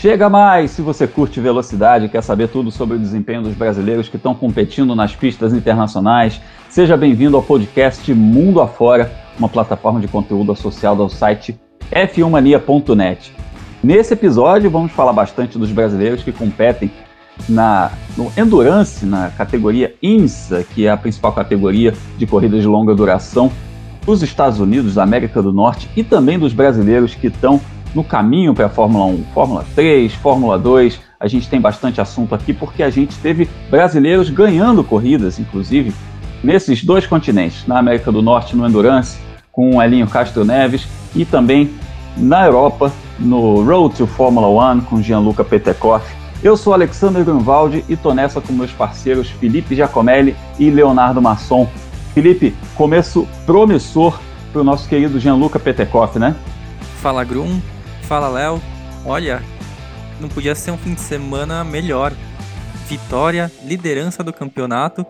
Chega mais! Se você curte velocidade e quer saber tudo sobre o desempenho dos brasileiros que estão competindo nas pistas internacionais, seja bem-vindo ao podcast Mundo Afora, uma plataforma de conteúdo associado ao site f1mania.net. Nesse episódio, vamos falar bastante dos brasileiros que competem na, no Endurance, na categoria IMSA, que é a principal categoria de corridas de longa duração dos Estados Unidos, da América do Norte e também dos brasileiros que estão no caminho para a Fórmula 1, Fórmula 3, Fórmula 2. A gente tem bastante assunto aqui porque a gente teve brasileiros ganhando corridas, inclusive, nesses dois continentes, na América do Norte no Endurance, com o Elinho Castro Neves, e também na Europa, no Road to Fórmula 1, com Gianluca Petekoff. Eu sou Alexander Grunwald e tô nessa com meus parceiros Felipe Giacomelli e Leonardo Masson. Felipe, começo promissor para o nosso querido Gianluca Petekoff, né? Fala Grum, fala Léo. Olha, não podia ser um fim de semana melhor. Vitória, liderança do campeonato.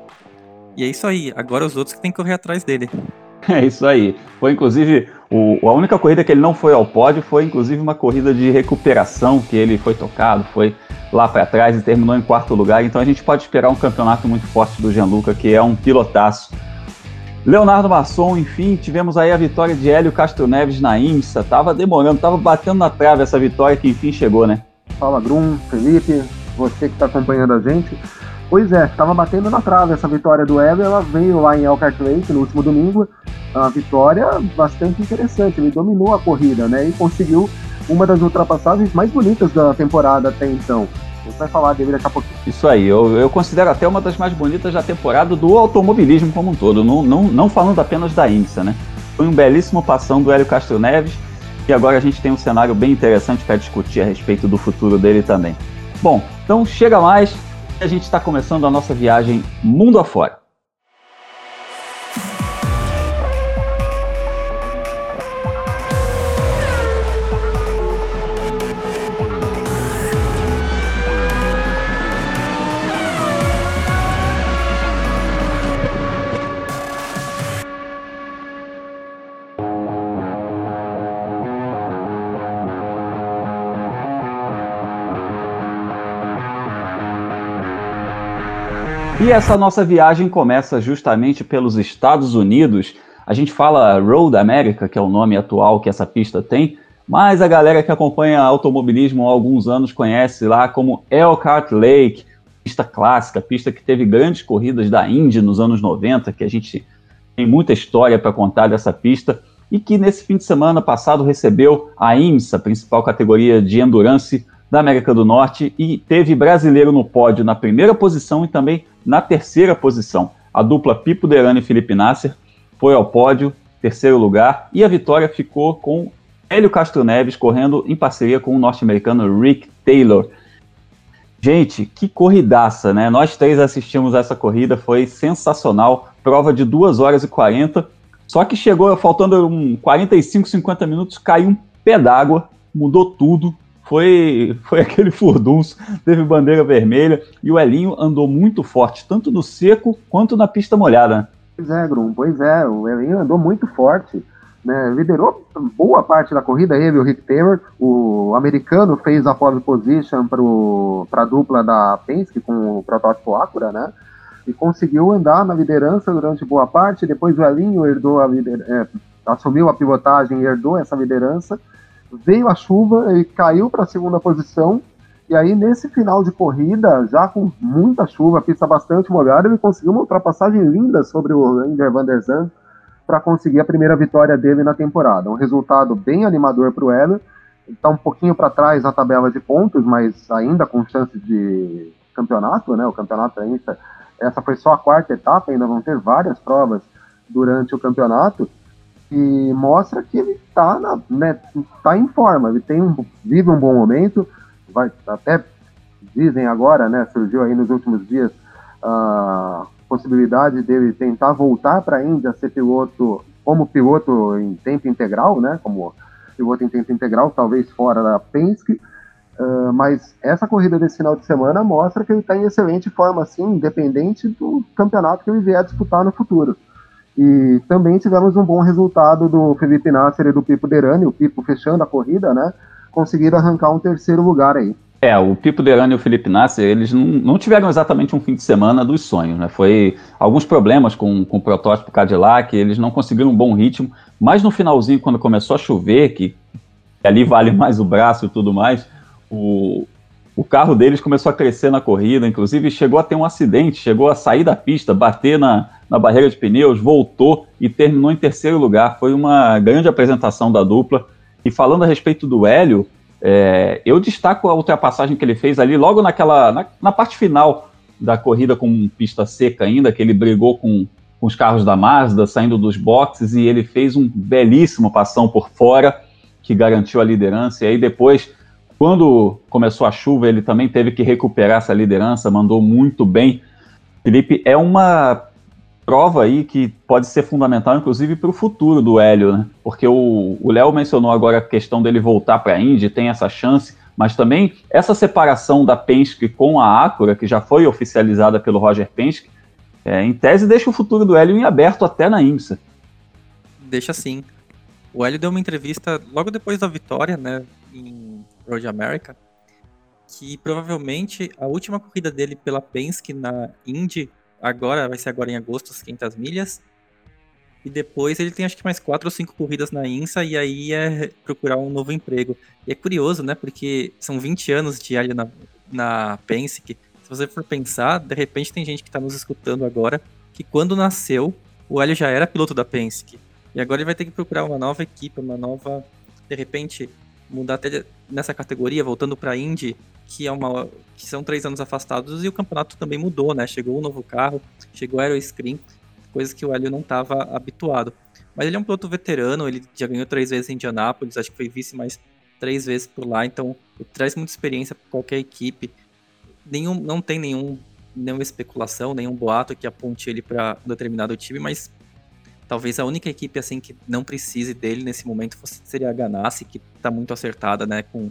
E é isso aí, agora os outros que tem que correr atrás dele. É isso aí. Foi inclusive o, a única corrida que ele não foi ao pódio foi inclusive uma corrida de recuperação que ele foi tocado, foi lá para trás e terminou em quarto lugar. Então a gente pode esperar um campeonato muito forte do Gianluca, que é um pilotaço. Leonardo Masson, enfim, tivemos aí a vitória de Hélio Castro Neves na IMSA. Tava demorando, tava batendo na trave essa vitória que enfim chegou, né? Fala Grum, Felipe, você que está acompanhando a gente. Pois é, estava batendo na trave essa vitória do Hélio, ela veio lá em Elkhart Lake no último domingo. Uma vitória bastante interessante, ele dominou a corrida, né? E conseguiu uma das ultrapassagens mais bonitas da temporada até então. A gente vai falar dele daqui a pouquinho. Isso aí, eu, eu considero até uma das mais bonitas da temporada do automobilismo como um todo, não, não, não falando apenas da IMSA, né? Foi um belíssimo passão do Hélio Castro Neves e agora a gente tem um cenário bem interessante para discutir a respeito do futuro dele também. Bom, então chega mais, a gente está começando a nossa viagem mundo afora. E essa nossa viagem começa justamente pelos Estados Unidos. A gente fala Road America, que é o nome atual que essa pista tem, mas a galera que acompanha automobilismo há alguns anos conhece lá como Elkhart Lake, pista clássica, pista que teve grandes corridas da Indy nos anos 90, que a gente tem muita história para contar dessa pista, e que nesse fim de semana passado recebeu a IMSA, principal categoria de endurance da América do Norte, e teve brasileiro no pódio na primeira posição e também na terceira posição. A dupla Pipo Derani e Felipe Nasser foi ao pódio, terceiro lugar, e a vitória ficou com Hélio Castro Neves correndo em parceria com o norte-americano Rick Taylor. Gente, que corridaça, né? Nós três assistimos essa corrida, foi sensacional. Prova de 2 horas e 40. Só que chegou, faltando um 45, 50 minutos, caiu um pé d'água, mudou tudo foi, foi aquele furdunço, teve bandeira vermelha e o Elinho andou muito forte, tanto no seco quanto na pista molhada. Pois é, Grum, pois é, o Elinho andou muito forte, né, liderou boa parte da corrida, ele o Rick Taylor, o americano fez a pole position para a dupla da Penske com o protótipo Acura, né, e conseguiu andar na liderança durante boa parte, depois o Elinho herdou a é, assumiu a pilotagem e herdou essa liderança, veio a chuva, ele caiu para a segunda posição, e aí nesse final de corrida, já com muita chuva, pista bastante molhada, ele conseguiu uma ultrapassagem linda sobre o Ender van der Zandt para conseguir a primeira vitória dele na temporada. Um resultado bem animador para o Heller, está um pouquinho para trás na tabela de pontos, mas ainda com chance de campeonato, né? O campeonato ainda, essa foi só a quarta etapa, ainda vão ter várias provas durante o campeonato e mostra que ele está né, tá em forma, ele tem um, vive um bom momento, vai, até dizem agora, né, surgiu aí nos últimos dias a possibilidade dele tentar voltar para a Índia ser piloto como piloto em tempo integral, né, como piloto em tempo integral, talvez fora da Penske, uh, mas essa corrida desse final de semana mostra que ele está em excelente forma, assim, independente do campeonato que ele vier disputar no futuro. E também tivemos um bom resultado do Felipe Nasser e do Pipo Derani, o Pipo fechando a corrida, né? conseguiram arrancar um terceiro lugar aí. É, o Pipo Derani e o Felipe Nasser, eles não, não, tiveram exatamente um fim de semana dos sonhos, né? Foi alguns problemas com, com o protótipo Cadillac, eles não conseguiram um bom ritmo, mas no finalzinho, quando começou a chover, que, ali vale mais o braço e tudo mais, o, o carro deles começou a crescer na corrida, inclusive chegou a ter um acidente, chegou a sair da pista, bater na, na barreira de pneus, voltou e terminou em terceiro lugar. Foi uma grande apresentação da dupla. E falando a respeito do Hélio, é, eu destaco a ultrapassagem que ele fez ali logo naquela na, na, parte final da corrida com pista seca ainda, que ele brigou com, com os carros da Mazda saindo dos boxes e ele fez um belíssimo passão por fora que garantiu a liderança. E aí depois, quando começou a chuva, ele também teve que recuperar essa liderança, mandou muito bem. Felipe, é uma prova aí que pode ser fundamental, inclusive, para o futuro do Hélio, né? Porque o Léo mencionou agora a questão dele voltar para a Indy, tem essa chance, mas também essa separação da Penske com a Acura, que já foi oficializada pelo Roger Penske, é, em tese deixa o futuro do Hélio em aberto até na IMSA. Deixa sim. O Hélio deu uma entrevista logo depois da vitória, né, em Road America, que provavelmente a última corrida dele pela Penske na Indy agora, vai ser agora em agosto, as 500 milhas. E depois ele tem acho que mais quatro ou cinco corridas na INSA e aí é procurar um novo emprego. E é curioso, né? Porque são 20 anos de Hélio na, na Penske. Se você for pensar, de repente tem gente que está nos escutando agora que quando nasceu, o Hélio já era piloto da Penske. E agora ele vai ter que procurar uma nova equipe, uma nova. De repente, mudar até nessa categoria, voltando para Indy, que é uma que são três anos afastados e o campeonato também mudou, né? Chegou um novo carro, chegou o Aeroscreen, coisas que o Hélio não estava habituado. Mas ele é um piloto veterano, ele já ganhou três vezes em Indianápolis, acho que foi vice mais três vezes por lá, então traz muita experiência para qualquer equipe. Nenhum, não tem nenhum, nenhuma especulação, nenhum boato que aponte ele para um determinado time, mas talvez a única equipe assim que não precise dele nesse momento fosse, seria a Ganassi, que está muito acertada, né, com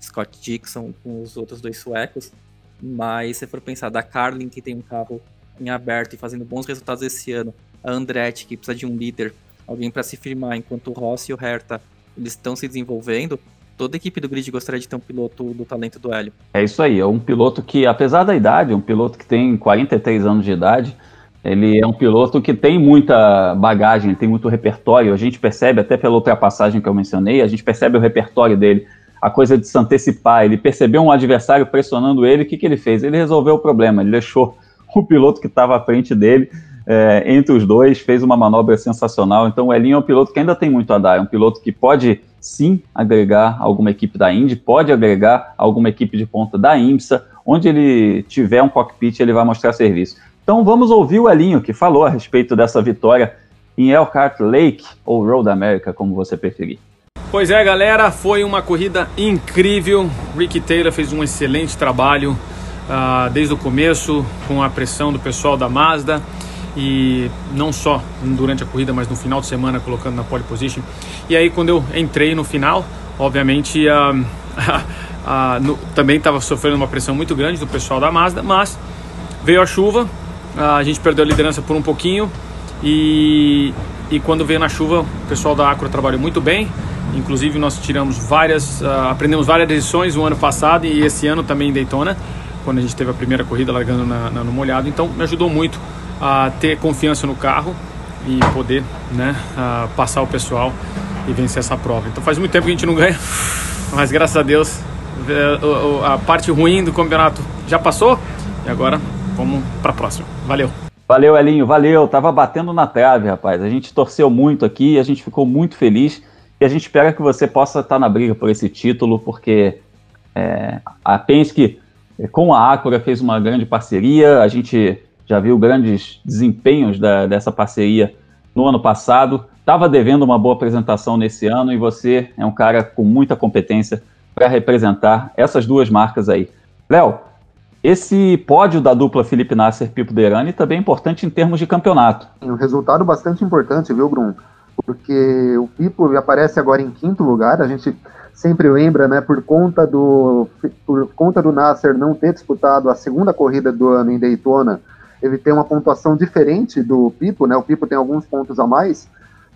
Scott Dixon, com os outros dois suecos. Mas se for pensar da Carlin, que tem um carro em aberto e fazendo bons resultados esse ano, a Andretti, que precisa de um líder, alguém para se firmar, enquanto o Rossi e o Herta eles estão se desenvolvendo, toda equipe do grid gostaria de ter um piloto do talento do Hélio. É isso aí, é um piloto que, apesar da idade, é um piloto que tem 43 anos de idade, ele é um piloto que tem muita bagagem, tem muito repertório, a gente percebe até pela ultrapassagem que eu mencionei, a gente percebe o repertório dele a coisa de se antecipar. Ele percebeu um adversário pressionando ele, o que, que ele fez? Ele resolveu o problema, ele deixou o piloto que estava à frente dele é, entre os dois, fez uma manobra sensacional. Então o Elinho é um piloto que ainda tem muito a dar, é um piloto que pode sim agregar alguma equipe da Indy, pode agregar alguma equipe de ponta da IMSA, onde ele tiver um cockpit, ele vai mostrar serviço. Então vamos ouvir o Elinho, que falou a respeito dessa vitória em Elkhart Lake, ou Road America, como você preferir. Pois é, galera, foi uma corrida incrível. Ricky Taylor fez um excelente trabalho uh, desde o começo, com a pressão do pessoal da Mazda e não só durante a corrida, mas no final de semana colocando na pole position. E aí, quando eu entrei no final, obviamente uh, uh, no, também estava sofrendo uma pressão muito grande do pessoal da Mazda, mas veio a chuva, a gente perdeu a liderança por um pouquinho e, e quando veio na chuva, o pessoal da Acura trabalhou muito bem. Inclusive nós tiramos várias, uh, aprendemos várias lições o ano passado e esse ano também em Daytona, quando a gente teve a primeira corrida largando na, na, no molhado. Então me ajudou muito a ter confiança no carro e poder né, uh, passar o pessoal e vencer essa prova. Então faz muito tempo que a gente não ganha, mas graças a Deus eh, a parte ruim do campeonato já passou e agora vamos para a próxima. Valeu! Valeu, Elinho, valeu. Tava batendo na trave, rapaz. A gente torceu muito aqui, a gente ficou muito feliz. E a gente espera que você possa estar na briga por esse título, porque é, a Penske com a Acura fez uma grande parceria, a gente já viu grandes desempenhos da, dessa parceria no ano passado, estava devendo uma boa apresentação nesse ano e você é um cara com muita competência para representar essas duas marcas aí. Léo, esse pódio da dupla Felipe Nasser Pipo Derani também é importante em termos de campeonato. Um resultado bastante importante, viu, Bruno? porque o Pipo aparece agora em quinto lugar, a gente sempre lembra, né, por conta do por conta do Nasser não ter disputado a segunda corrida do ano em Daytona, ele tem uma pontuação diferente do Pipo, né? O Pipo tem alguns pontos a mais,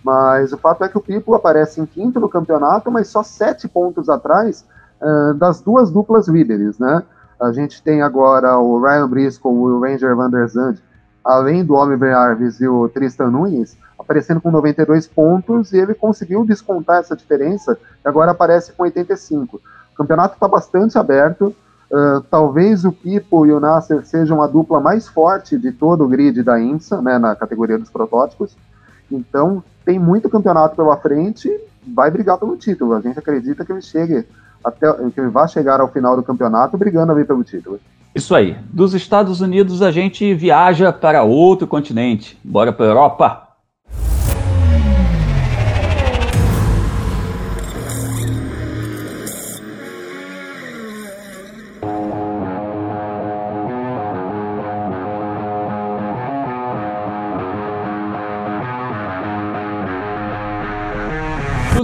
Mas o fato é que o Pipo aparece em quinto no campeonato, mas só sete pontos atrás uh, das duas duplas líderes, né? A gente tem agora o Ryan Briscoe o Ranger Van der Zandt, além do Oliver Arves e o Tristan Nunes, aparecendo com 92 pontos e ele conseguiu descontar essa diferença e agora aparece com 85. O campeonato está bastante aberto. Uh, talvez o Pipo e o Nasser sejam a dupla mais forte de todo o grid da IMSA, né, na categoria dos protótipos. Então, tem muito campeonato pela frente, vai brigar pelo título. A gente acredita que ele chegue até que vai chegar ao final do campeonato brigando ali pelo título. Isso aí. Dos Estados Unidos a gente viaja para outro continente. Bora para a Europa.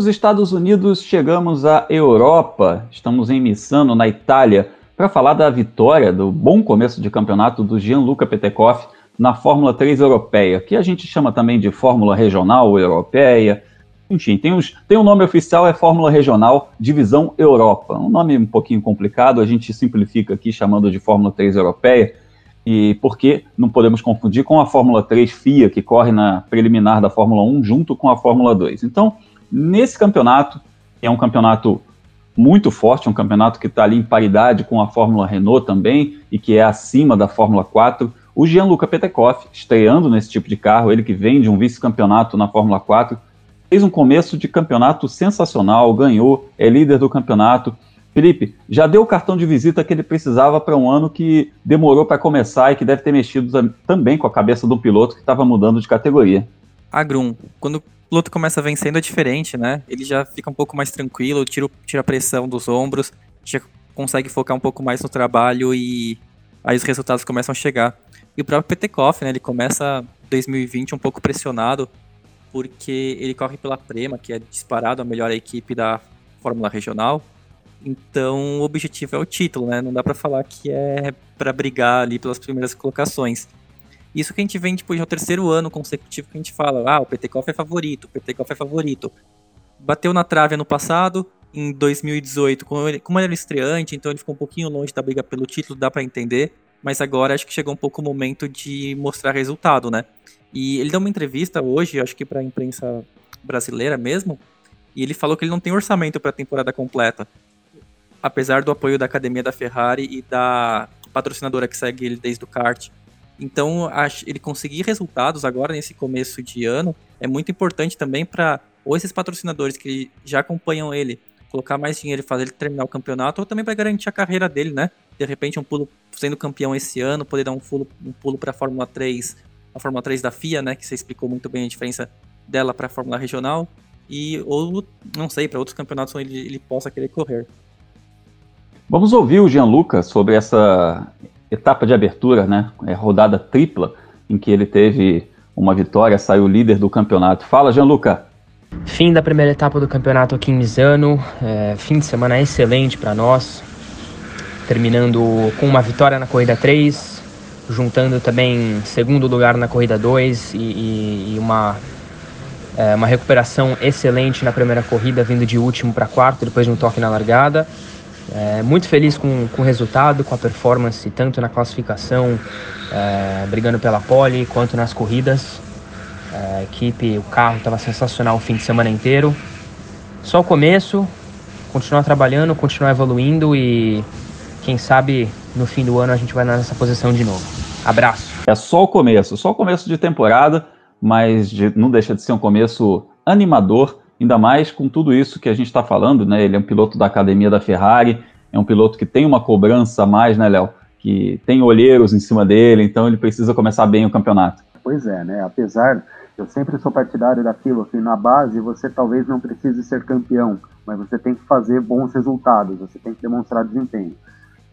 Dos Estados Unidos chegamos à Europa. Estamos em Missano, na Itália, para falar da vitória, do bom começo de campeonato do Gianluca Petekoff na Fórmula 3 europeia, que a gente chama também de Fórmula Regional Europeia. Enfim, tem, os, tem um nome oficial, é Fórmula Regional Divisão Europa. Um nome um pouquinho complicado, a gente simplifica aqui chamando de Fórmula 3 Europeia, e porque não podemos confundir com a Fórmula 3 FIA, que corre na preliminar da Fórmula 1 junto com a Fórmula 2. Então, Nesse campeonato, que é um campeonato muito forte, um campeonato que está ali em paridade com a Fórmula Renault também, e que é acima da Fórmula 4, o Gianluca Petekoff, estreando nesse tipo de carro, ele que vem de um vice-campeonato na Fórmula 4, fez um começo de campeonato sensacional, ganhou, é líder do campeonato. Felipe, já deu o cartão de visita que ele precisava para um ano que demorou para começar e que deve ter mexido também com a cabeça do piloto que estava mudando de categoria. Agrum, quando piloto começa vencendo é diferente, né? Ele já fica um pouco mais tranquilo, tira, tira a pressão dos ombros, já consegue focar um pouco mais no trabalho e aí os resultados começam a chegar. E o próprio Petekoff, né? Ele começa 2020 um pouco pressionado porque ele corre pela Prema, que é disparado a melhor equipe da Fórmula Regional. Então o objetivo é o título, né? Não dá para falar que é para brigar ali pelas primeiras colocações. Isso que a gente vem, tipo, já é o terceiro ano consecutivo que a gente fala, ah, o PTCOF é favorito, o PTCOF é favorito. Bateu na trave ano passado, em 2018, como ele, como ele era estreante, então ele ficou um pouquinho longe da briga pelo título, dá para entender, mas agora acho que chegou um pouco o momento de mostrar resultado, né? E ele deu uma entrevista hoje, acho que para a imprensa brasileira mesmo, e ele falou que ele não tem orçamento para a temporada completa, apesar do apoio da academia da Ferrari e da patrocinadora que segue ele desde o kart. Então, ele conseguir resultados agora nesse começo de ano é muito importante também para ou esses patrocinadores que já acompanham ele colocar mais dinheiro e fazer ele terminar o campeonato, ou também para garantir a carreira dele, né? De repente, um pulo sendo campeão esse ano, poder dar um pulo, um pulo para a Fórmula 3, a Fórmula 3 da FIA, né? Que você explicou muito bem a diferença dela para a Fórmula Regional, e ou, não sei, para outros campeonatos onde ele, ele possa querer correr. Vamos ouvir o Gianluca sobre essa etapa de abertura, né? É rodada tripla, em que ele teve uma vitória, saiu líder do campeonato. Fala, Gianluca. Fim da primeira etapa do campeonato aqui em Misano, é, fim de semana excelente para nós, terminando com uma vitória na corrida 3, juntando também segundo lugar na corrida 2 e, e, e uma, é, uma recuperação excelente na primeira corrida, vindo de último para quarto depois de um toque na largada. É, muito feliz com, com o resultado, com a performance, tanto na classificação, é, brigando pela pole, quanto nas corridas. É, a equipe, o carro estava sensacional o fim de semana inteiro. Só o começo, continuar trabalhando, continuar evoluindo e quem sabe no fim do ano a gente vai nessa posição de novo. Abraço. É só o começo, só o começo de temporada, mas de, não deixa de ser um começo animador ainda mais com tudo isso que a gente está falando, né? Ele é um piloto da academia da Ferrari, é um piloto que tem uma cobrança a mais, né, Léo? Que tem olheiros em cima dele, então ele precisa começar bem o campeonato. Pois é, né? Apesar, eu sempre sou partidário daquilo que na base você talvez não precise ser campeão, mas você tem que fazer bons resultados, você tem que demonstrar desempenho.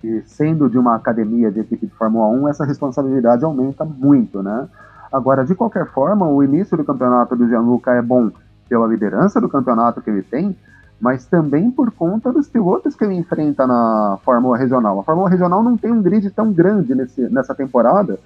E sendo de uma academia de equipe de Fórmula 1, essa responsabilidade aumenta muito, né? Agora, de qualquer forma, o início do campeonato do Gianluca é bom pela liderança do campeonato que ele tem, mas também por conta dos pilotos que ele enfrenta na Fórmula Regional. A Fórmula Regional não tem um grid tão grande nesse, nessa temporada,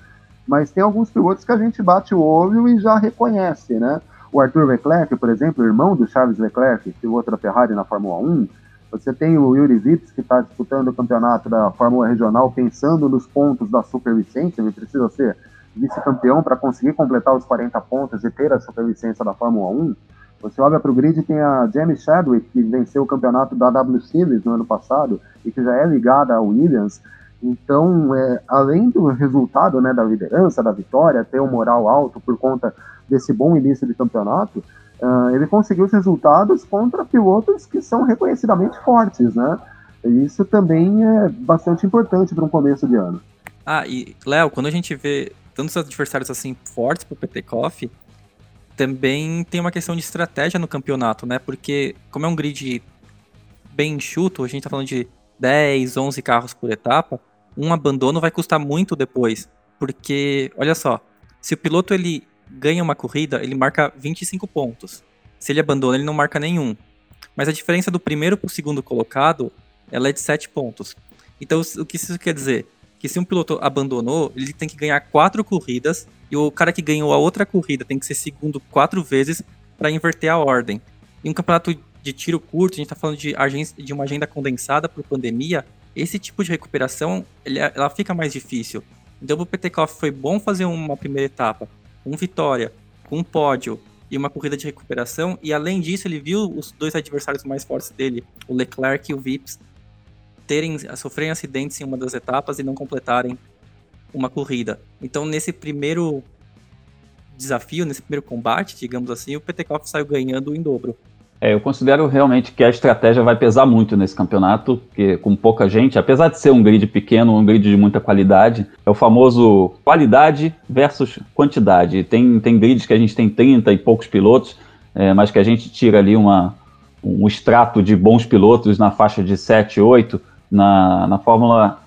mas tem alguns pilotos que a gente bate o olho e já reconhece, né? o Arthur Leclerc, por exemplo, irmão do Charles Leclerc, piloto da Ferrari na Fórmula 1. Você tem o Yuri Vips, que está disputando o campeonato da Fórmula Regional, pensando nos pontos da superlicença, ele precisa ser vice-campeão para conseguir completar os 40 pontos e ter a superlicença da Fórmula 1. Você olha para o grid e tem a Jamie Chadwick, que venceu o campeonato da W Series no ano passado e que já é ligada à Williams. Então, é, além do resultado né, da liderança, da vitória, ter um moral alto por conta desse bom início de campeonato, uh, ele conseguiu os resultados contra pilotos que são reconhecidamente fortes, né? Isso também é bastante importante para um começo de ano. Ah, e Léo, quando a gente vê tantos adversários assim fortes para o Coffee, também tem uma questão de estratégia no campeonato, né? Porque como é um grid bem enxuto, a gente tá falando de 10, 11 carros por etapa, um abandono vai custar muito depois. Porque, olha só, se o piloto ele ganha uma corrida, ele marca 25 pontos. Se ele abandona, ele não marca nenhum. Mas a diferença do primeiro para o segundo colocado, ela é de 7 pontos. Então, o que isso quer dizer? Que se um piloto abandonou, ele tem que ganhar quatro corridas e o cara que ganhou a outra corrida tem que ser segundo quatro vezes para inverter a ordem. Em um campeonato de tiro curto, a gente está falando de, de, uma agenda condensada por pandemia, esse tipo de recuperação ele, ela fica mais difícil. Então, o Petekoff foi bom fazer uma primeira etapa, com vitória, com um pódio e uma corrida de recuperação, e além disso, ele viu os dois adversários mais fortes dele, o Leclerc e o Vips, terem, sofrerem acidentes em uma das etapas e não completarem uma corrida. Então, nesse primeiro desafio, nesse primeiro combate, digamos assim, o Petekoff saiu ganhando em dobro. É, eu considero realmente que a estratégia vai pesar muito nesse campeonato, porque com pouca gente, apesar de ser um grid pequeno, um grid de muita qualidade, é o famoso qualidade versus quantidade. Tem, tem grids que a gente tem 30 e poucos pilotos, é, mas que a gente tira ali uma, um extrato de bons pilotos na faixa de 7, 8. Na, na Fórmula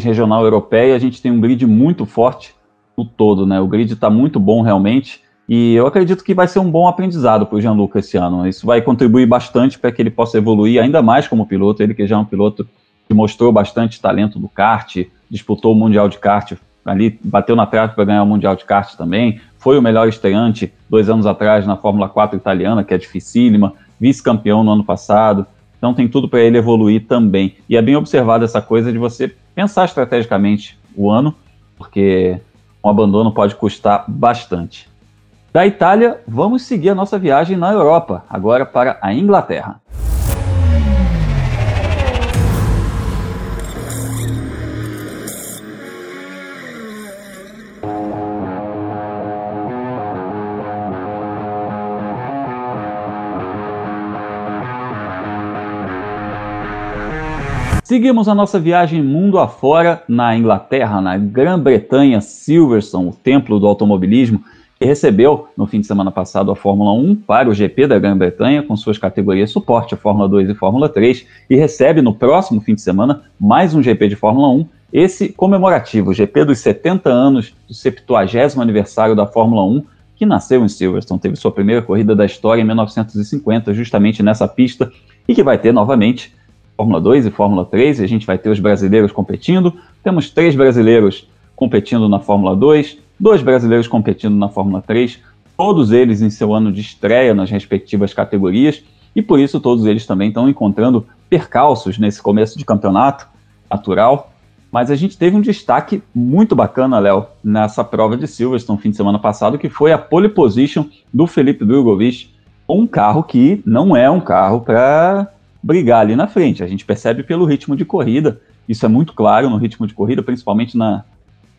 regional europeia, a gente tem um grid muito forte no todo, né? O grid está muito bom realmente. E eu acredito que vai ser um bom aprendizado para o Gianluca esse ano. Isso vai contribuir bastante para que ele possa evoluir ainda mais como piloto. Ele que já é um piloto que mostrou bastante talento no kart, disputou o Mundial de Kart ali, bateu na trave para ganhar o Mundial de Kart também. Foi o melhor estreante dois anos atrás na Fórmula 4 italiana, que é dificílima, vice-campeão no ano passado. Então tem tudo para ele evoluir também. E é bem observado essa coisa de você pensar estrategicamente o ano, porque um abandono pode custar bastante. Da Itália, vamos seguir a nossa viagem na Europa, agora para a Inglaterra. Seguimos a nossa viagem mundo afora na Inglaterra, na Grã-Bretanha, Silverstone, o templo do automobilismo, que recebeu no fim de semana passado a Fórmula 1 para o GP da Grã-Bretanha, com suas categorias suporte, a Fórmula 2 e Fórmula 3, e recebe no próximo fim de semana mais um GP de Fórmula 1, esse comemorativo, o GP dos 70 anos do 70 aniversário da Fórmula 1, que nasceu em Silverstone, teve sua primeira corrida da história em 1950, justamente nessa pista, e que vai ter novamente Fórmula 2 e Fórmula 3, e a gente vai ter os brasileiros competindo. Temos três brasileiros competindo na Fórmula 2, dois brasileiros competindo na Fórmula 3, todos eles em seu ano de estreia nas respectivas categorias, e por isso todos eles também estão encontrando percalços nesse começo de campeonato natural. Mas a gente teve um destaque muito bacana, Léo, nessa prova de Silverstone fim de semana passado, que foi a pole position do Felipe Drogovic, um carro que não é um carro para brigar ali na frente. A gente percebe pelo ritmo de corrida, isso é muito claro no ritmo de corrida, principalmente na,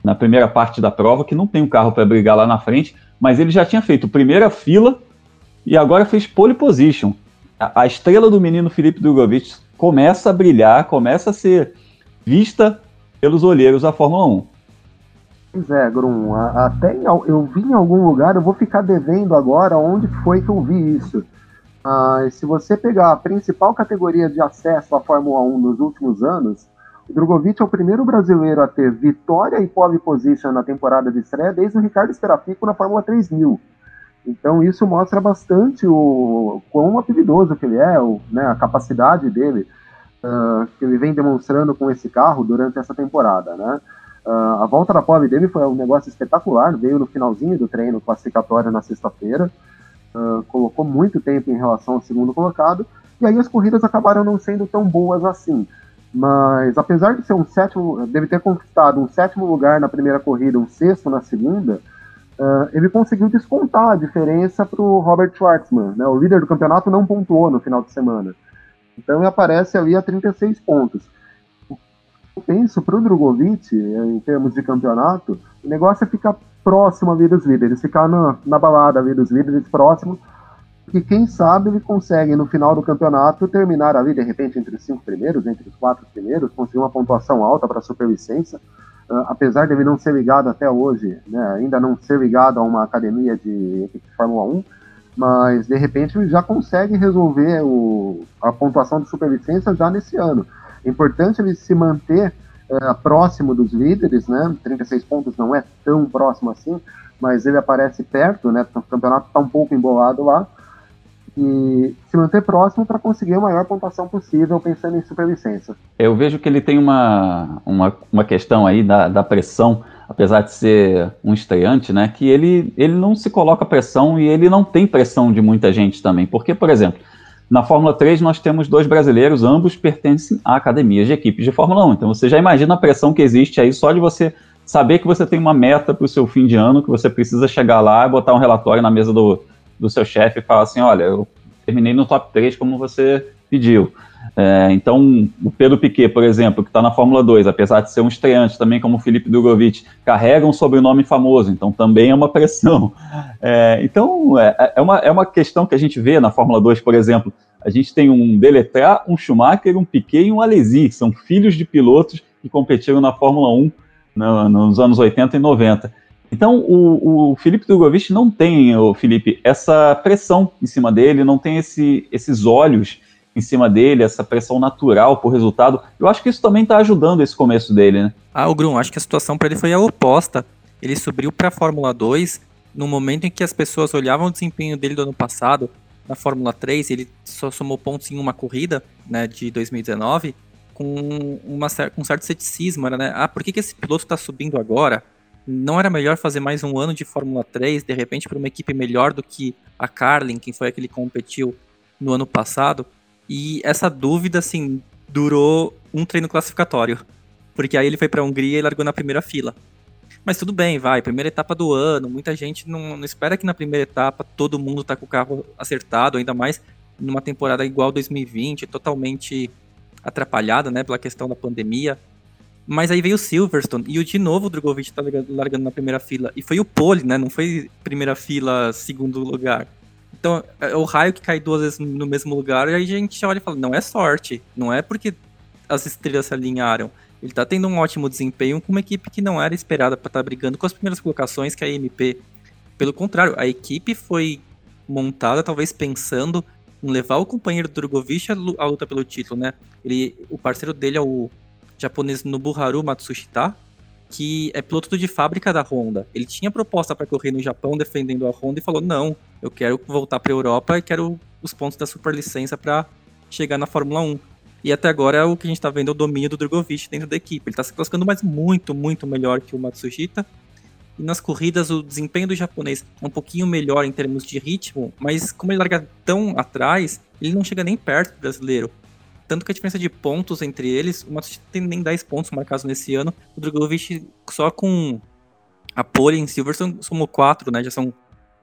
na primeira parte da prova, que não tem um carro para brigar lá na frente, mas ele já tinha feito primeira fila e agora fez pole position. A, a estrela do menino Felipe Drogovic começa a brilhar, começa a ser vista pelos olheiros da Fórmula 1. Pois é, Grum, até eu vi em algum lugar, eu vou ficar devendo agora onde foi que eu vi isso. Ah, se você pegar a principal categoria de acesso à Fórmula 1 nos últimos anos, o Drogovic é o primeiro brasileiro a ter vitória e pole position na temporada de estreia desde o Ricardo Esperafico na Fórmula 3000. Então isso mostra bastante o quão habilidoso que ele é, o, né, a capacidade dele uh, que ele vem demonstrando com esse carro durante essa temporada, né? Uh, a volta da pole dele foi um negócio espetacular, veio no finalzinho do treino classificatório na sexta-feira. Uh, colocou muito tempo em relação ao segundo colocado, e aí as corridas acabaram não sendo tão boas assim. Mas apesar de ser um sétimo, deve ter conquistado um sétimo lugar na primeira corrida, um sexto na segunda, uh, ele conseguiu descontar a diferença para o Robert Schwartzman. Né? O líder do campeonato não pontuou no final de semana. Então ele aparece ali a 36 pontos. Eu penso para o Drogovic, em termos de campeonato, o negócio é ficar próximo ali dos líderes, ficar na, na balada ali dos líderes próximo, que quem sabe ele consegue no final do campeonato terminar ali de repente entre os cinco primeiros, entre os quatro primeiros, conseguir uma pontuação alta para a superlicença, uh, apesar de ele não ser ligado até hoje, né, ainda não ser ligado a uma academia de de Fórmula 1, mas de repente ele já consegue resolver o, a pontuação de superlicença já nesse ano. É importante ele se manter uh, próximo dos líderes, né? 36 pontos não é tão próximo assim, mas ele aparece perto, né? O campeonato está um pouco embolado lá e se manter próximo para conseguir a maior pontuação possível pensando em superlicença. Eu vejo que ele tem uma, uma, uma questão aí da, da pressão, apesar de ser um estreante, né, que ele, ele não se coloca pressão e ele não tem pressão de muita gente também, porque, por exemplo, na Fórmula 3 nós temos dois brasileiros, ambos pertencem a academias de equipes de Fórmula 1, então você já imagina a pressão que existe aí só de você saber que você tem uma meta para o seu fim de ano, que você precisa chegar lá e botar um relatório na mesa do, do seu chefe e falar assim, olha, eu terminei no top 3 como você pediu. É, então, o Pedro Piquet, por exemplo, que está na Fórmula 2, apesar de ser um estreante também, como o Felipe Drogovic, carrega um sobrenome famoso, então também é uma pressão. É, então, é, é, uma, é uma questão que a gente vê na Fórmula 2, por exemplo, a gente tem um Deletrat, um Schumacher, um Piquet e um Alesi, que são filhos de pilotos que competiram na Fórmula 1 no, nos anos 80 e 90. Então, o, o Felipe Drogovic não tem, o Felipe, essa pressão em cima dele, não tem esse, esses olhos em cima dele, essa pressão natural por resultado. Eu acho que isso também está ajudando esse começo dele, né? Ah, o Grum, acho que a situação para ele foi a oposta. Ele subiu para a Fórmula 2 no momento em que as pessoas olhavam o desempenho dele do ano passado na Fórmula 3, ele só somou pontos em uma corrida, né, de 2019, com, uma, um certo ceticismo, era, né, ah, por que, que esse piloto está subindo agora? não era melhor fazer mais um ano de Fórmula 3, de repente, para uma equipe melhor do que a Carlin, quem foi a que competiu no ano passado? E essa dúvida, assim, durou um treino classificatório. Porque aí ele foi para a Hungria e largou na primeira fila. Mas tudo bem, vai, primeira etapa do ano, muita gente não, não espera que na primeira etapa todo mundo tá com o carro acertado, ainda mais numa temporada igual 2020, totalmente atrapalhada, né, pela questão da pandemia. Mas aí veio o Silverstone e o de novo o Drogovic tá largando na primeira fila. E foi o pole, né? Não foi primeira fila, segundo lugar. Então, é o raio que cai duas vezes no mesmo lugar, e aí a gente olha e fala, não é sorte, não é porque as estrelas se alinharam. Ele tá tendo um ótimo desempenho com uma equipe que não era esperada para estar tá brigando com as primeiras colocações, que é a MP. Pelo contrário, a equipe foi montada talvez pensando em levar o companheiro do Drogovic à luta pelo título, né? Ele, o parceiro dele é o japonês Nobuharu Matsushita, que é piloto de fábrica da Honda. Ele tinha proposta para correr no Japão defendendo a Honda e falou: "Não, eu quero voltar para a Europa e quero os pontos da superlicença para chegar na Fórmula 1". E até agora o que a gente está vendo é o domínio do Drogovic dentro da equipe. Ele está se classificando mais muito, muito melhor que o Matsushita. E nas corridas o desempenho do japonês é um pouquinho melhor em termos de ritmo, mas como ele larga tão atrás, ele não chega nem perto do brasileiro. Tanto que a diferença de pontos entre eles, o Matsushita tem nem 10 pontos marcados nesse ano. O Drogovic só com a pole em Silverstone somou 4, né? Já são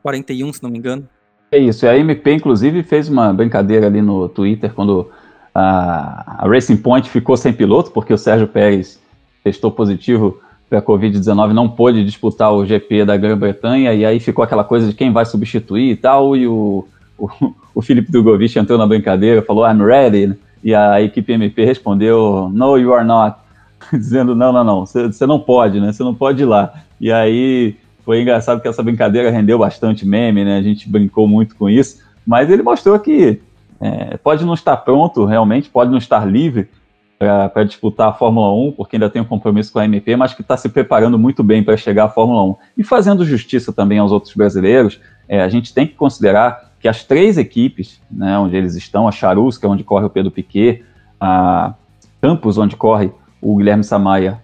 41, se não me engano. É isso. E a MP, inclusive, fez uma brincadeira ali no Twitter quando a, a Racing Point ficou sem piloto, porque o Sérgio Pérez testou positivo para a Covid-19, não pôde disputar o GP da Grã-Bretanha, e aí ficou aquela coisa de quem vai substituir e tal, e o, o, o Felipe Drogovic entrou na brincadeira, falou, I'm ready? E a equipe MP respondeu: No, you are not. Dizendo: Não, não, não, você não pode, né? Você não pode ir lá. E aí foi engraçado que essa brincadeira rendeu bastante meme, né? A gente brincou muito com isso. Mas ele mostrou que é, pode não estar pronto realmente, pode não estar livre para disputar a Fórmula 1, porque ainda tem um compromisso com a MP, mas que está se preparando muito bem para chegar à Fórmula 1. E fazendo justiça também aos outros brasileiros, é, a gente tem que considerar que as três equipes, né, onde eles estão, a Charus, que é onde corre o Pedro Piquet, a Campos, onde corre o Guilherme Samaia,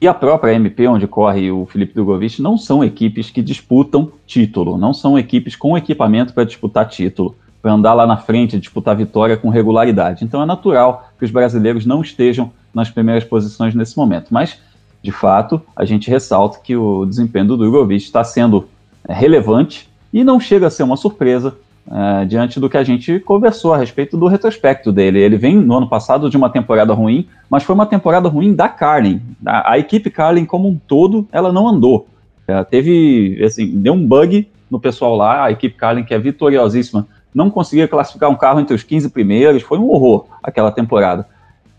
e a própria MP, onde corre o Felipe Drogovic, não são equipes que disputam título, não são equipes com equipamento para disputar título, para andar lá na frente, disputar vitória com regularidade. Então é natural que os brasileiros não estejam nas primeiras posições nesse momento. Mas, de fato, a gente ressalta que o desempenho do Drogovic está sendo é, relevante e não chega a ser uma surpresa é, diante do que a gente conversou a respeito do retrospecto dele. Ele vem no ano passado de uma temporada ruim, mas foi uma temporada ruim da Carlin. A, a equipe Carlin como um todo, ela não andou. É, teve, assim, deu um bug no pessoal lá, a equipe Carlin, que é vitoriosíssima, não conseguia classificar um carro entre os 15 primeiros, foi um horror aquela temporada.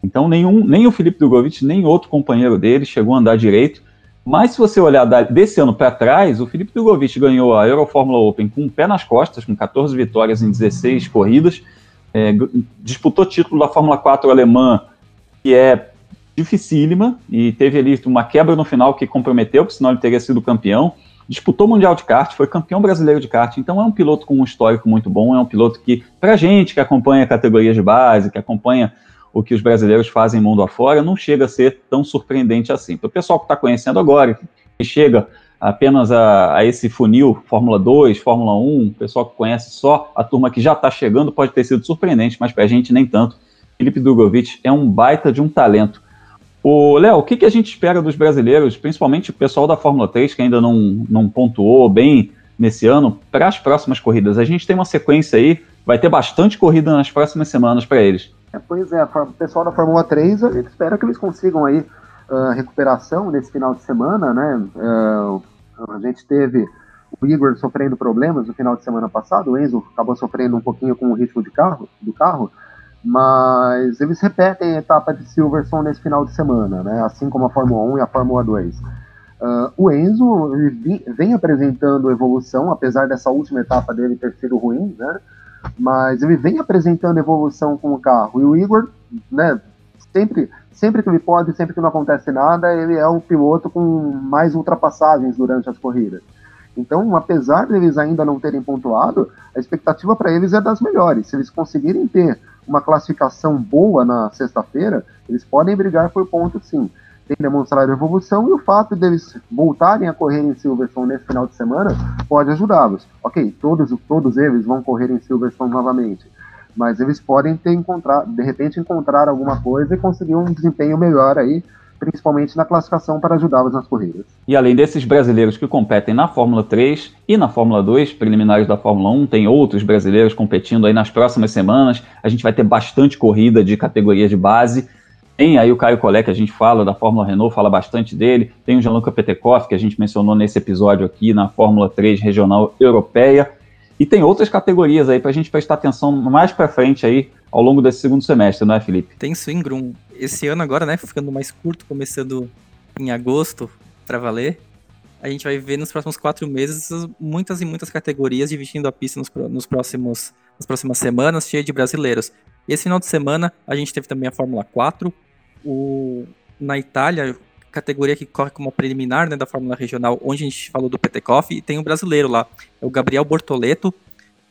Então nenhum, nem o Felipe Drogovic, nem outro companheiro dele chegou a andar direito. Mas se você olhar desse ano para trás, o Felipe Drogovic ganhou a Eurofórmula Open com um pé nas costas, com 14 vitórias em 16 corridas, é, disputou título da Fórmula 4 alemã, que é dificílima, e teve ali uma quebra no final que comprometeu, porque senão ele teria sido campeão. Disputou o Mundial de Kart, foi campeão brasileiro de kart, então é um piloto com um histórico muito bom, é um piloto que, para gente que acompanha categorias de base, que acompanha o que os brasileiros fazem mundo afora, não chega a ser tão surpreendente assim. Para o pessoal que está conhecendo agora, que chega apenas a, a, esse funil Fórmula 2, Fórmula 1, o pessoal que conhece só a turma que já está chegando pode ter sido surpreendente, mas para a gente nem tanto. Felipe Drogovic é um baita de um talento. O Léo, o que, que a gente espera dos brasileiros, principalmente o pessoal da Fórmula 3, que ainda não, não pontuou bem nesse ano, para as próximas corridas? A gente tem uma sequência aí, vai ter bastante corrida nas próximas semanas para eles. É, pois é, o pessoal da Fórmula 3, a gente espera que eles consigam aí uh, recuperação nesse final de semana, né? Uh, a gente teve o Igor sofrendo problemas no final de semana passado, o Enzo acabou sofrendo um pouquinho com o ritmo de carro, do carro, mas eles repetem a etapa de Silverstone nesse final de semana, né? Assim como a Fórmula 1 e a Fórmula 2. Uh, o Enzo vem apresentando evolução, apesar dessa última etapa dele ter sido ruim, né? Mas ele vem apresentando evolução com o carro. E o Igor, né, sempre, sempre que ele pode, sempre que não acontece nada, ele é o piloto com mais ultrapassagens durante as corridas. Então, apesar deles ainda não terem pontuado, a expectativa para eles é das melhores. Se eles conseguirem ter uma classificação boa na sexta-feira, eles podem brigar por ponto sim tem demonstrado evolução e o fato deles voltarem a correr em Silverstone nesse final de semana pode ajudá-los. Ok, todos, todos eles vão correr em Silverstone novamente, mas eles podem ter encontrar, de repente encontrar alguma coisa e conseguir um desempenho melhor aí, principalmente na classificação para ajudá-los nas corridas. E além desses brasileiros que competem na Fórmula 3 e na Fórmula 2, preliminares da Fórmula 1, tem outros brasileiros competindo aí nas próximas semanas. A gente vai ter bastante corrida de categoria de base tem aí o Caio Collet, que a gente fala da Fórmula Renault, fala bastante dele. Tem o Jean-Luc Petekoff, que a gente mencionou nesse episódio aqui na Fórmula 3 Regional Europeia. E tem outras categorias aí para a gente prestar atenção mais para frente aí ao longo desse segundo semestre, não é, Felipe? Tem sim. Esse ano agora, né, ficando mais curto, começando em agosto para valer. A gente vai ver nos próximos quatro meses muitas e muitas categorias dividindo a pista nos, nos próximos, nas próximas semanas, cheia de brasileiros. Esse final de semana a gente teve também a Fórmula 4, o, na Itália, categoria que corre como preliminar né, da Fórmula Regional, onde a gente falou do Petekoff, e tem um brasileiro lá, é o Gabriel Bortoleto.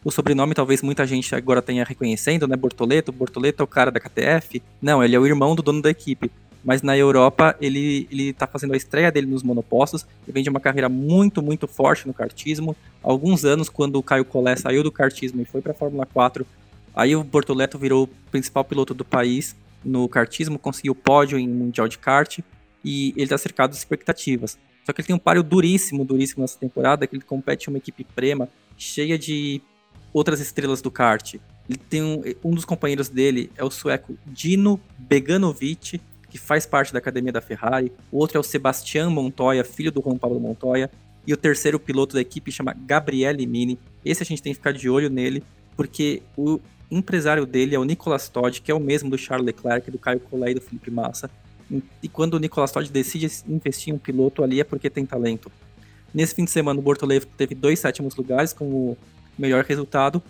O sobrenome talvez muita gente agora tenha reconhecendo, né? Bortoleto. Bortoleto é o cara da KTF. Não, ele é o irmão do dono da equipe. Mas na Europa ele, ele tá fazendo a estreia dele nos monopostos. Ele vem de uma carreira muito, muito forte no kartismo. Há alguns anos, quando o Caio Collet saiu do kartismo e foi para a Fórmula 4, aí o Bortoleto virou o principal piloto do país no kartismo, conseguiu pódio em Mundial de Kart e ele está cercado de expectativas. Só que ele tem um páreo duríssimo, duríssimo nessa temporada, que ele compete em uma equipe prema cheia de outras estrelas do kart. Ele tem um, um dos companheiros dele é o sueco Dino Beganovic, que faz parte da academia da Ferrari. O outro é o Sebastian Montoya, filho do Juan Pablo Montoya. E o terceiro piloto da equipe chama Gabriele Mini. Esse a gente tem que ficar de olho nele, porque o empresário dele é o Nicolas Todd, que é o mesmo do Charles Leclerc, do Caio Collet e do Felipe Massa. E quando o Nicolas Todd decide investir em um piloto ali é porque tem talento. Nesse fim de semana, o Bortoleto teve dois sétimos lugares como melhor resultado.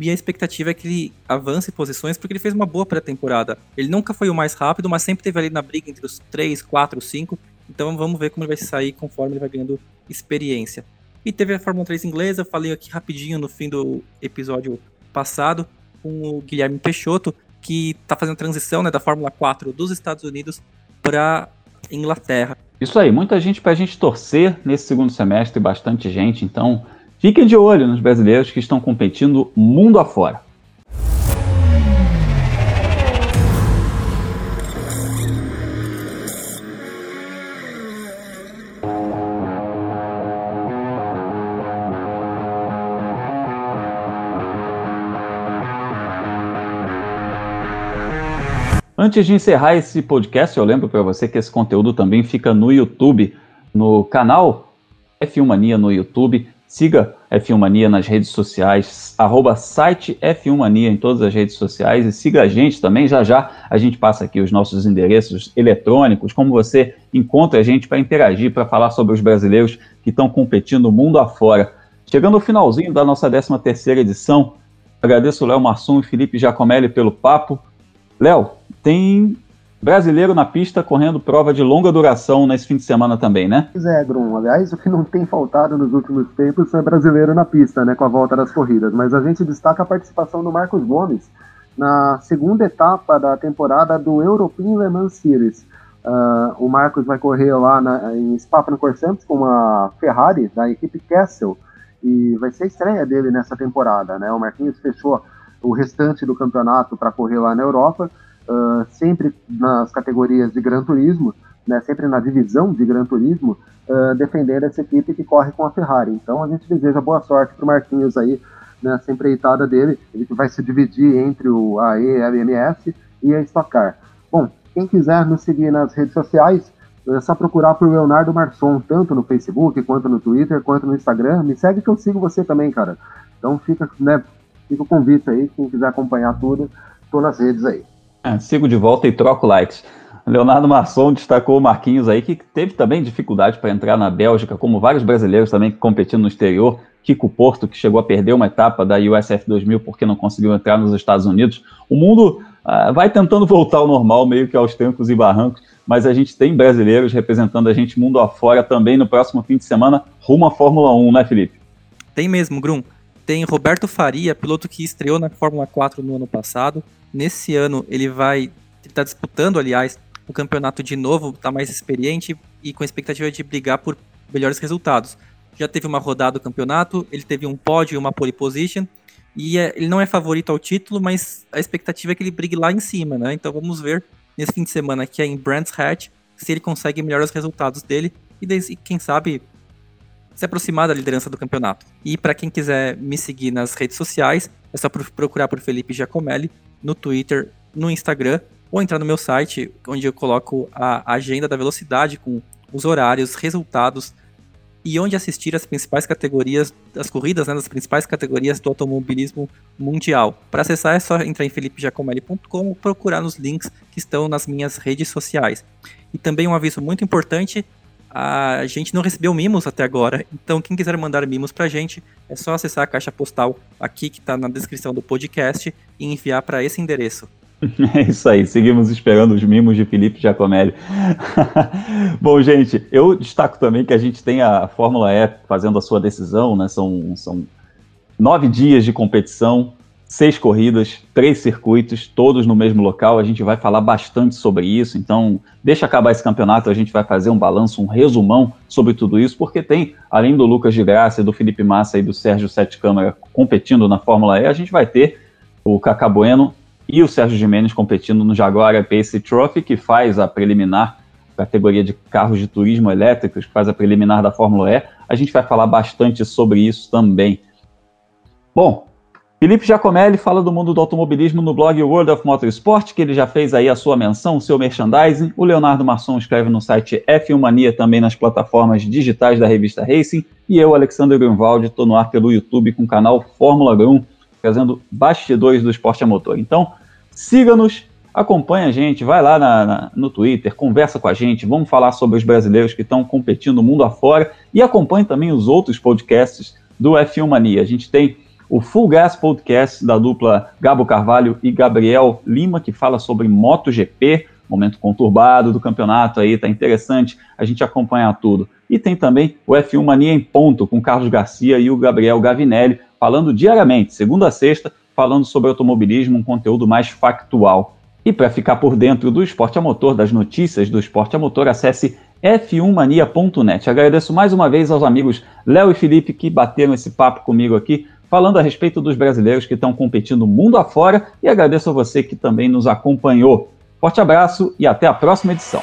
E a expectativa é que ele avance posições porque ele fez uma boa pré-temporada. Ele nunca foi o mais rápido, mas sempre teve ali na briga entre os 3, 4, 5. Então vamos ver como ele vai sair conforme ele vai ganhando experiência. E teve a Fórmula 3 inglesa, falei aqui rapidinho no fim do episódio passado com o Guilherme Peixoto, que está fazendo transição né, da Fórmula 4 dos Estados Unidos para Inglaterra. Isso aí, muita gente para a gente torcer nesse segundo semestre, bastante gente. Então, fiquem de olho nos brasileiros que estão competindo mundo afora. Antes de encerrar esse podcast, eu lembro para você que esse conteúdo também fica no YouTube, no canal F1 Mania no YouTube. Siga F1 Mania nas redes sociais, arroba site F1 Mania em todas as redes sociais e siga a gente também. Já já a gente passa aqui os nossos endereços eletrônicos, como você encontra a gente para interagir, para falar sobre os brasileiros que estão competindo mundo afora. Chegando ao finalzinho da nossa 13 terceira edição, agradeço Léo Marsum e Felipe Giacomelli pelo papo. Léo, tem brasileiro na pista correndo prova de longa duração nesse fim de semana também, né? Pois é, Grum. Aliás, o que não tem faltado nos últimos tempos é brasileiro na pista, né, com a volta das corridas. Mas a gente destaca a participação do Marcos Gomes na segunda etapa da temporada do European Le Mans Series. Uh, o Marcos vai correr lá na, em Spa-Francorchamps com a Ferrari da equipe Castle e vai ser a estreia dele nessa temporada, né? O Marquinhos fechou o restante do campeonato para correr lá na Europa uh, sempre nas categorias de Gran Turismo, né, sempre na divisão de Gran Turismo, uh, defendendo essa equipe que corre com a Ferrari. Então a gente deseja boa sorte para o Marquinhos aí nessa empreitada dele, ele que vai se dividir entre o AE, LMS e a Stock Car. Bom, quem quiser nos seguir nas redes sociais, é só procurar por Leonardo Marçom, tanto no Facebook, quanto no Twitter, quanto no Instagram. Me segue que eu sigo você também, cara. Então fica, né, fica o convite aí, quem quiser acompanhar tudo, estou nas redes aí. É, sigo de volta e troco likes. Leonardo Masson destacou o Marquinhos aí, que teve também dificuldade para entrar na Bélgica, como vários brasileiros também competindo no exterior. Kiko Porto, que chegou a perder uma etapa da USF 2000 porque não conseguiu entrar nos Estados Unidos. O mundo uh, vai tentando voltar ao normal, meio que aos trancos e barrancos, mas a gente tem brasileiros representando a gente mundo afora também no próximo fim de semana, rumo à Fórmula 1, né, Felipe? Tem mesmo, Grum. Tem Roberto Faria, piloto que estreou na Fórmula 4 no ano passado, Nesse ano ele vai. Ele tá disputando, aliás, o campeonato de novo, tá mais experiente e com expectativa de brigar por melhores resultados. Já teve uma rodada do campeonato, ele teve um pódio e uma pole position. E é, ele não é favorito ao título, mas a expectativa é que ele brigue lá em cima, né? Então vamos ver nesse fim de semana que é em Brands Hatch se ele consegue melhorar os resultados dele e, e quem sabe se aproximar da liderança do campeonato. E para quem quiser me seguir nas redes sociais, é só procurar por Felipe Giacomelli no Twitter, no Instagram, ou entrar no meu site, onde eu coloco a agenda da velocidade com os horários, resultados e onde assistir as principais categorias, as corridas né, das principais categorias do automobilismo mundial. Para acessar é só entrar em felipejacomelli.com ou procurar nos links que estão nas minhas redes sociais. E também um aviso muito importante, a gente não recebeu mimos até agora, então quem quiser mandar mimos pra gente, é só acessar a caixa postal aqui que tá na descrição do podcast e enviar para esse endereço. É isso aí, seguimos esperando os mimos de Felipe Giacomelli. Bom, gente, eu destaco também que a gente tem a Fórmula E fazendo a sua decisão, né? São, são nove dias de competição, seis corridas, três circuitos, todos no mesmo local. A gente vai falar bastante sobre isso. Então, deixa acabar esse campeonato, a gente vai fazer um balanço, um resumão sobre tudo isso, porque tem, além do Lucas de Graça, do Felipe Massa e do Sérgio Sete Câmara competindo na Fórmula E, a gente vai ter o Cacá Bueno e o Sérgio Jimenez competindo no Jaguar Pace Trophy, que faz a preliminar categoria de carros de turismo elétricos, que faz a preliminar da Fórmula E. A gente vai falar bastante sobre isso também. Bom, Felipe Giacomelli fala do mundo do automobilismo no blog World of Motorsport, que ele já fez aí a sua menção, o seu merchandising. O Leonardo Masson escreve no site F1 Mania, também nas plataformas digitais da revista Racing. E eu, Alexander Grunwald, estou no ar pelo YouTube com o canal Fórmula Grum, trazendo bastidores do esporte a motor. Então, siga-nos, acompanha a gente, vai lá na, na, no Twitter, conversa com a gente, vamos falar sobre os brasileiros que estão competindo no mundo afora e acompanhe também os outros podcasts do F1 Mania. A gente tem o Full Gas Podcast da dupla Gabo Carvalho e Gabriel Lima, que fala sobre MotoGP, momento conturbado do campeonato aí, tá interessante a gente acompanhar tudo. E tem também o F1 Mania em Ponto, com Carlos Garcia e o Gabriel Gavinelli, falando diariamente, segunda a sexta, falando sobre automobilismo, um conteúdo mais factual. E para ficar por dentro do esporte a motor, das notícias do esporte a motor, acesse f1mania.net. Agradeço mais uma vez aos amigos Léo e Felipe que bateram esse papo comigo aqui, falando a respeito dos brasileiros que estão competindo mundo afora e agradeço a você que também nos acompanhou. Forte abraço e até a próxima edição.